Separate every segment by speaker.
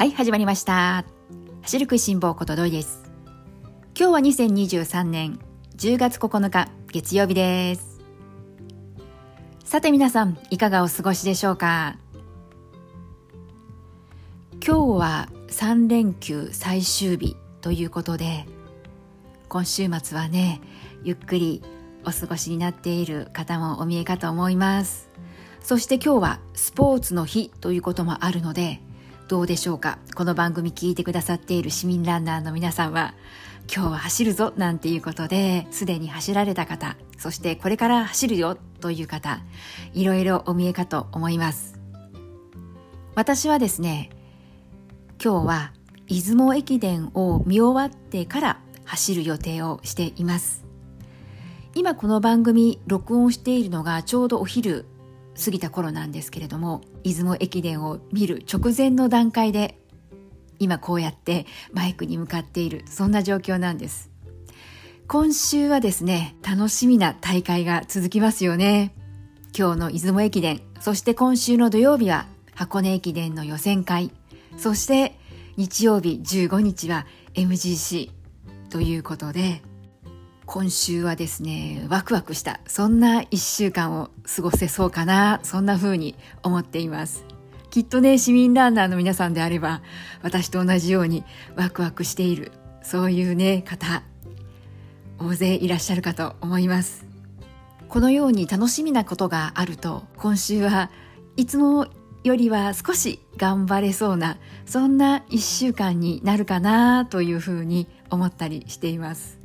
Speaker 1: はい始まりました。走る食いしん坊ことどいです。今日は2023年10月9日月曜日です。さて皆さんいかがお過ごしでしょうか？今日は3連休最終日ということで今週末はねゆっくりお過ごしになっている方もお見えかと思います。そして今日はスポーツの日ということもあるのでどうでしょうか？この番組聞いてくださっている市民ランナーの皆さんは今日は走るぞなんていうことですでに走られた方そしてこれから走るよという方いろいろお見えかと思います。私はですね今日は出雲駅伝を見終わってから走る予定をしています。今この番組録音しているのがちょうどお昼過ぎた頃なんですけれども出雲駅伝を見る直前の段階で今こうやってマイクに向かっているそんな状況なんです。今週はですね楽しみな大会が続きますよね。今日の出雲駅伝そして今週の土曜日は箱根駅伝の予選会そして日曜日15日は MGC ということで今週はですね、ワクワクした、そんな一週間を過ごせそうかな、そんな風に思っています。きっとね、市民ランナーの皆さんであれば、私と同じようにワクワクしている、そういうね、方、大勢いらっしゃるかと思います。このように楽しみなことがあると、今週はいつもよりは少し頑張れそうな、そんな一週間になるかなというふうに思ったりしています。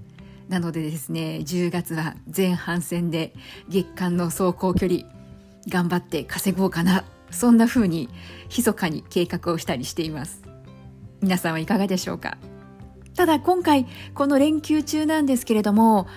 Speaker 1: なのでですね10月は前半戦で月間の走行距離頑張って稼ごうかなそんな風に密かに計画をしたりしています。皆さんはいかがでしょうか？ただ今回この連休中なんですけれども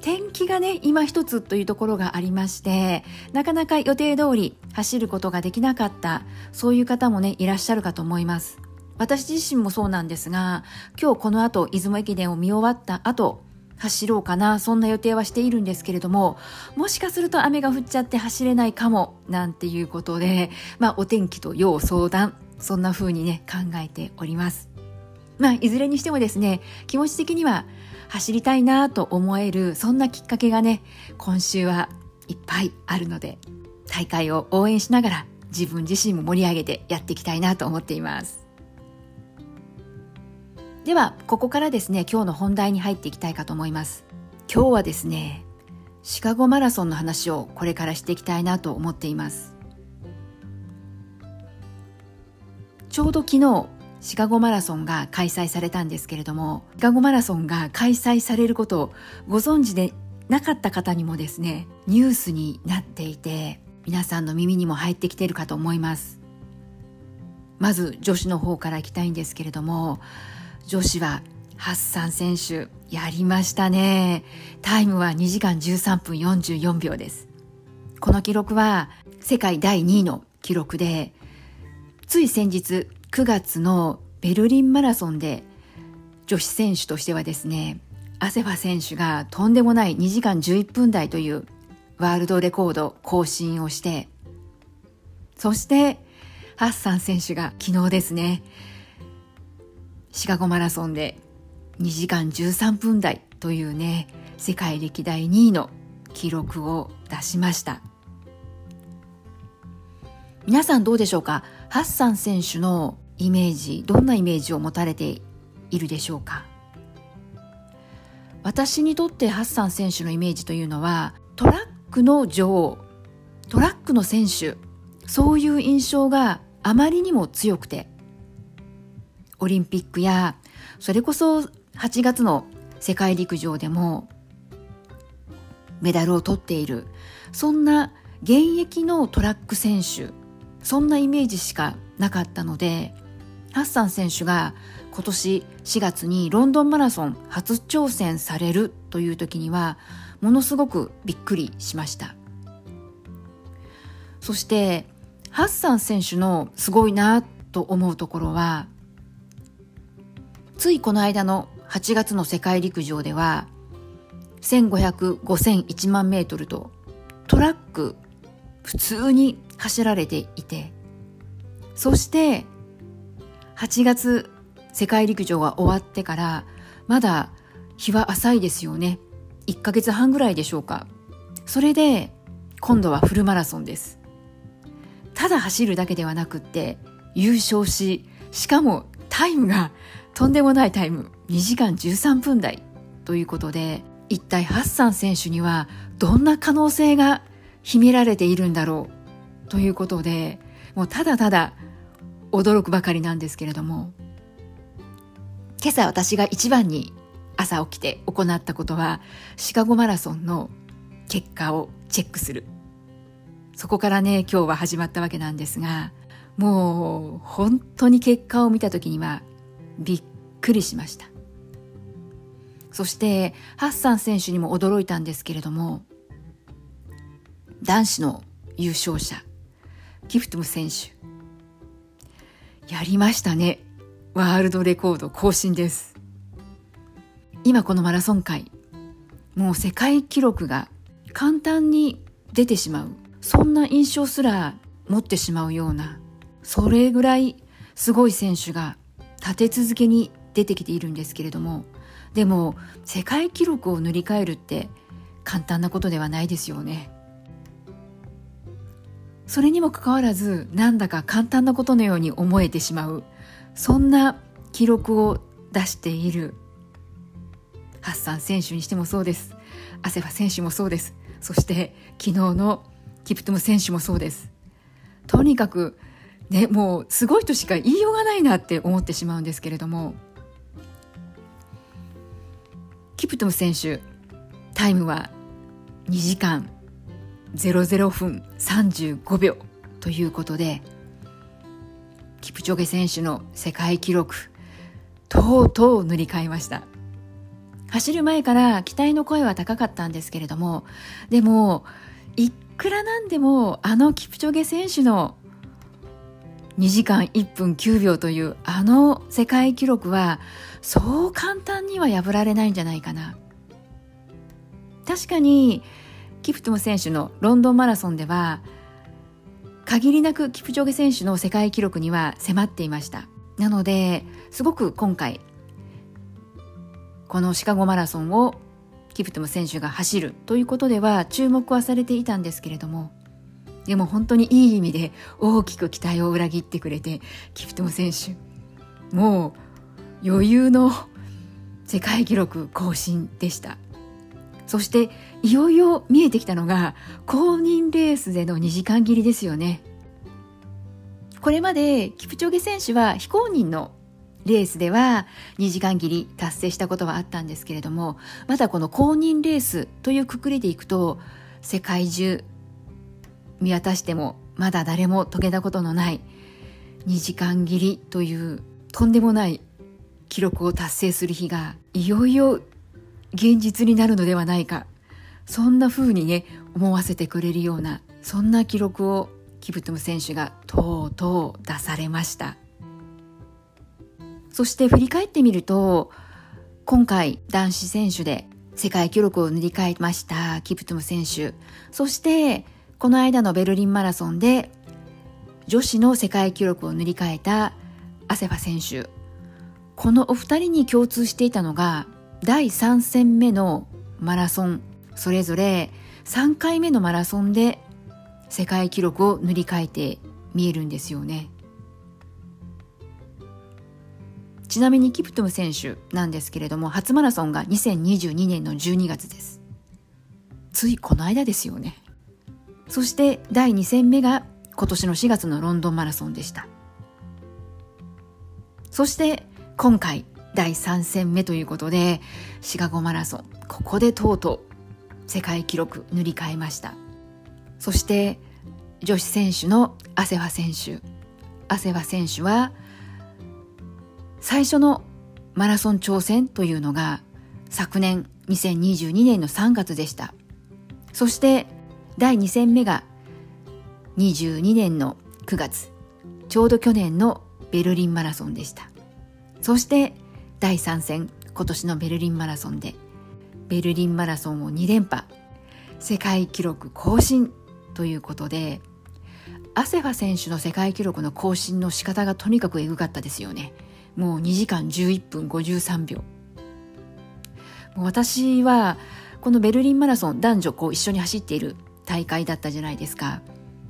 Speaker 1: 天気がね今一つというところがありましてなかなか予定通り走ることができなかったそういう方もねいらっしゃるかと思います。私自身もそうなんですが今日この後出雲駅伝を見終わった後走ろうかなそんな予定はしているんですけれどももしかすると雨が降っちゃって走れないかもなんていうことで、まあ、お天気と要相談そんな風にね考えております。まあいずれにしてもですね気持ち的には走りたいなと思えるそんなきっかけがね今週はいっぱいあるので大会を応援しながら自分自身も盛り上げてやっていきたいなと思っています。ではここからですね今日の本題に入っていきたいかと思います。今日はですねシカゴマラソンの話をこれからしていきたいなと思っています。ちょうど昨日シカゴマラソンが開催されたんですけれどもシカゴマラソンが開催されることをご存知でなかった方にもですねニュースになっていて皆さんの耳にも入ってきているかと思います。まず女子の方からいきたいんですけれども女子はハッサン選手やりましたね。タイムは2時間13分44秒です。この記録は世界第2位の記録でつい先日9月のベルリンマラソンで女子選手としてはですねアセファ選手がとんでもない2時間11分台というワールドレコード更新をしてそしてハッサン選手が昨日ですねシカゴマラソンで2時間13分台というね世界歴代2位の記録を出しました。皆さんどうでしょうか？ハッサン選手のイメージどんなイメージを持たれているでしょうか？私にとってハッサン選手のイメージというのはトラックの女王トラックの選手そういう印象があまりにも強くてオリンピックやそれこそ8月の世界陸上でもメダルを取っている。そんな現役のトラック選手そんなイメージしかなかったのでハッサン選手が今年4月にロンドンマラソン初挑戦されるという時にはものすごくびっくりしました。そしてハッサン選手のすごいなと思うところはついこの間の8月の世界陸上では1500、5000、1万メートルとトラック普通に走られていてそして8月世界陸上が終わってからまだ日は浅いですよね。1ヶ月半ぐらいでしょうか。それで今度はフルマラソンです。ただ走るだけではなくって優勝ししかもタイムがとんでもないタイム。2時間13分台ということで一体ハッサン選手にはどんな可能性が秘められているんだろうということでもうただただ驚くばかりなんですけれども。今朝私が一番に朝起きて行ったことはシカゴマラソンの結果をチェックする。そこからね今日は始まったわけなんですがもう本当に結果を見た時にはびっくりしました。そしてハッサン選手にも驚いたんですけれども男子の優勝者キフトム選手。やりましたね。ワールドレコード更新です。今このマラソン界もう世界記録が簡単に出てしまう。そんな印象すら持ってしまうようなそれぐらいすごい選手が立て続けに出てきているんですけれどもでも世界記録を塗り替えるって簡単なことではないですよね。それにもかかわらずなんだか簡単なことのように思えてしまうそんな記録を出しているハッサン選手にしてもそうです。アセファ選手もそうです。そして昨日のキプトム選手もそうです。とにかくねもうすごいとしか言いようがないなって思ってしまうんですけれども。キプトム選手タイムは2時間00分35秒ということでキプチョゲ選手の世界記録とうとう塗り替えました。走る前から期待の声は高かったんですけれどもでもいくらなんでもあのキプチョゲ選手の2時間1分9秒というあの世界記録はそう簡単には破られないんじゃないかな。確かにキプトム選手のロンドンマラソンでは限りなくキプチョゲ選手の世界記録には迫っていました。なのですごく今回このシカゴマラソンをキプトム選手が走るということでは注目はされていたんですけれどもでも本当にいい意味で大きく期待を裏切ってくれてキプトム選手もう余裕の世界記録更新でした。そしていよいよ見えてきたのが公認レースでの2時間切りですよね。これまでキプチョゲ選手は非公認のレースでは2時間切り達成したことはあったんですけれどもまだこの公認レースというくくりでいくと世界中見渡してもまだ誰も遂げたことのない2時間切りというとんでもない記録を達成する日がいよいよ現実になるのではないかそんな風にね思わせてくれるようなそんな記録をキプトム選手がとうとう出されました。そして振り返ってみると今回男子選手で世界記録を塗り替えましたキプトム選手。そしてこの間のベルリンマラソンで女子の世界記録を塗り替えたアセファ選手。このお二人に共通していたのが第3戦目のマラソン。それぞれ3回目のマラソンで世界記録を塗り替えて見えるんですよね。ちなみにキプトム選手なんですけれども初マラソンが2022年の12月です。ついこの間ですよね。そして第2戦目が今年の4月のロンドンマラソンでした。そして今回第3戦目ということでシカゴマラソンここでとうとう世界記録塗り替えました。そして女子選手のアセフ選手アセフ選手は最初のマラソン挑戦というのが昨年2022年の3月でした。そして第2戦目が22年の9月ちょうど去年のベルリンマラソンでした。そして第3戦今年のベルリンマラソンでベルリンマラソンを2連覇世界記録更新ということでアセファ選手の世界記録の更新の仕方がとにかくエグかったですよね。もう2時間11分53秒。もう私はこのベルリンマラソン男女こう一緒に走っている大会だったじゃないですか。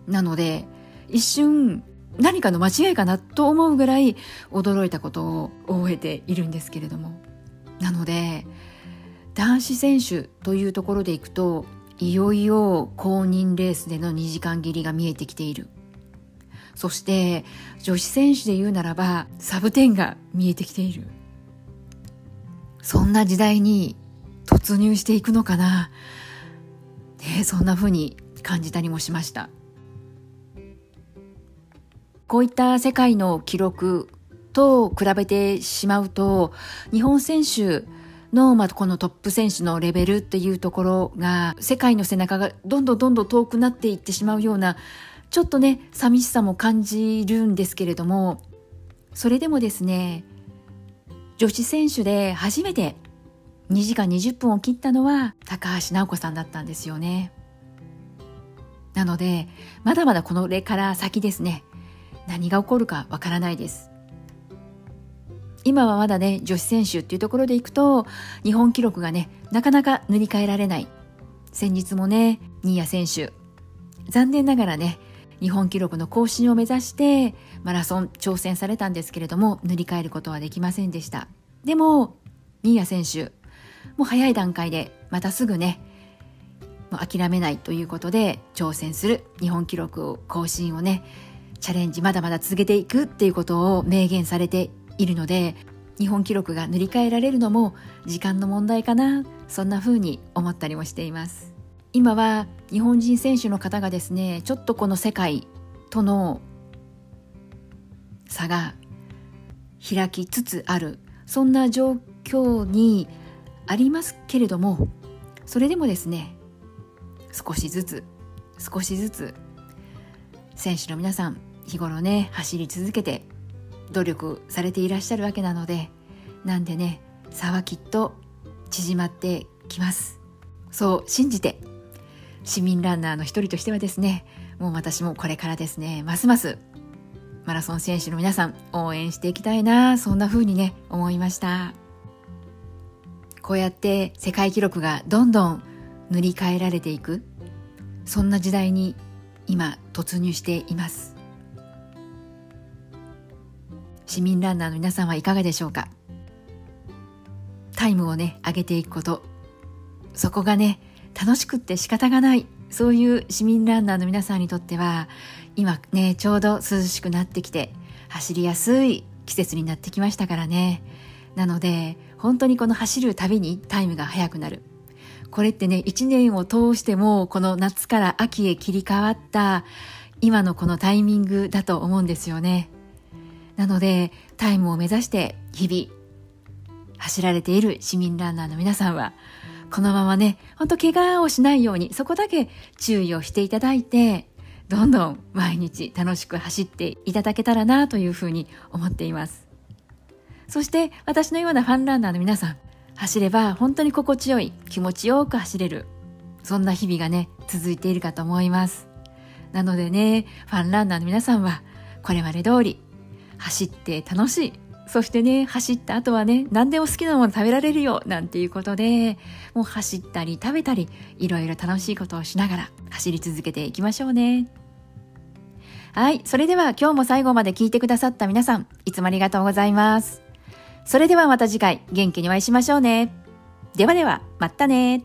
Speaker 1: なので一瞬何かの間違いかなと思うぐらい驚いたことを覚えているんですけれども。なので男子選手というところでいくといよいよ公認レースでの2時間切りが見えてきている。そして女子選手で言うならばサブ10が見えてきている。そんな時代に突入していくのかな、ね、そんな風に感じたりもしました。こういった世界の記録と比べてしまうと日本選手の、まあ、このトップ選手のレベルっていうところが世界の背中がどんどんどんどん遠くなっていってしまうようなちょっとね寂しさも感じるんですけれどもそれでもですね女子選手で初めて2時間20分を切ったのは高橋尚子さんだったんですよね。なのでまだまだこの例から先ですね。何が起こるかわからないです。今はまだね女子選手っていうところでいくと日本記録がねなかなか塗り替えられない。先日もね新谷選手。残念ながらね日本記録の更新を目指してマラソン挑戦されたんですけれども塗り替えることはできませんでした。でも新谷選手もう早い段階でまたすぐねもう諦めないということで挑戦する日本記録を更新をねチャレンジまだまだ続けていくっていうことを明言されているので日本記録が塗り替えられるのも時間の問題かなそんな風に思ったりもしています。今は日本人選手の方がですねちょっとこの世界との差が開きつつあるそんな状況にありますけれどもそれでもですね少しずつ少しずつ選手の皆さん日頃ね走り続けて努力されていらっしゃるわけなのでなんでね差はきっと縮まってきます。そう信じて市民ランナーの一人としてはですねもう私もこれからですねますますマラソン選手の皆さん応援していきたいなそんな風にね思いました。こうやって世界記録がどんどん塗り替えられていく。そんな時代に今突入しています。市民ランナーの皆さんはいかがでしょうか？タイムをね上げていくこと。そこがね楽しくって仕方がない。そういう市民ランナーの皆さんにとっては今ねちょうど涼しくなってきて走りやすい季節になってきましたからね。なので本当にこの走るたびにタイムが速くなる。これってね一年を通してもこの夏から秋へ切り替わった今のこのタイミングだと思うんですよね。なのでタイムを目指して日々走られている市民ランナーの皆さんはこのままねほんと怪我をしないようにそこだけ注意をしていただいてどんどん毎日楽しく走っていただけたらなというふうに思っています。そして私のようなファンランナーの皆さん走れば本当に心地よい気持ちよく走れるそんな日々がね続いているかと思いますなのでねファンランナーの皆さんはこれまで通り走って楽しい。そしてね、走った後はね、何でも好きなもの食べられるよ、なんていうことで、もう走ったり食べたり、いろいろ楽しいことをしながら走り続けていきましょうね。はい。それでは今日も最後まで聞いてくださった皆さん、いつもありがとうございます。それではまた次回、元気にお会いしましょうね。ではでは、またね